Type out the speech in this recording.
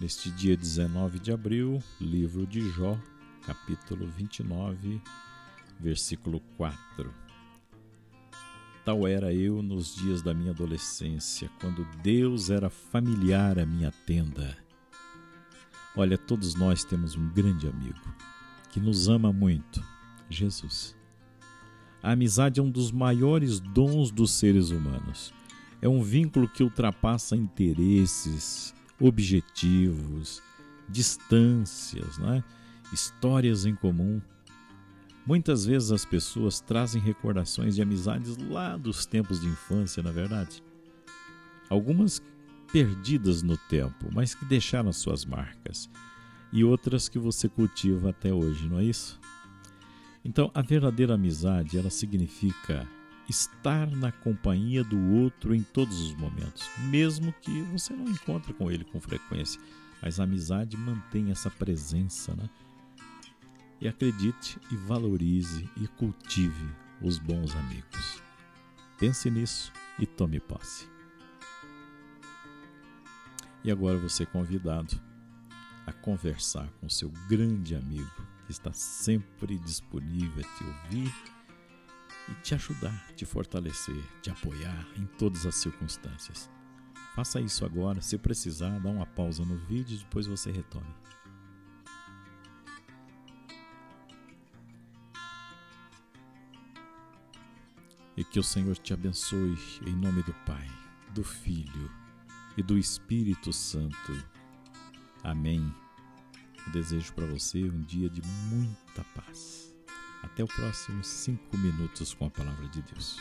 Neste dia 19 de abril, livro de Jó, capítulo 29, versículo 4. Tal era eu nos dias da minha adolescência, quando Deus era familiar à minha tenda. Olha, todos nós temos um grande amigo que nos ama muito, Jesus. A amizade é um dos maiores dons dos seres humanos. É um vínculo que ultrapassa interesses, objetivos, distâncias, né? histórias em comum. Muitas vezes as pessoas trazem recordações de amizades lá dos tempos de infância, na é verdade. Algumas perdidas no tempo, mas que deixaram suas marcas, e outras que você cultiva até hoje, não é isso? Então, a verdadeira amizade, ela significa estar na companhia do outro em todos os momentos, mesmo que você não encontre com ele com frequência. Mas a amizade mantém essa presença, né? E acredite e valorize e cultive os bons amigos. Pense nisso e tome posse. E agora você é convidado a conversar com seu grande amigo que está sempre disponível a te ouvir e te ajudar, te fortalecer, te apoiar em todas as circunstâncias. Faça isso agora, se precisar, dá uma pausa no vídeo e depois você retome. E que o Senhor te abençoe em nome do Pai, do Filho e do Espírito Santo. Amém. Eu desejo para você um dia de muita paz. Até o próximo cinco minutos com a palavra de Deus.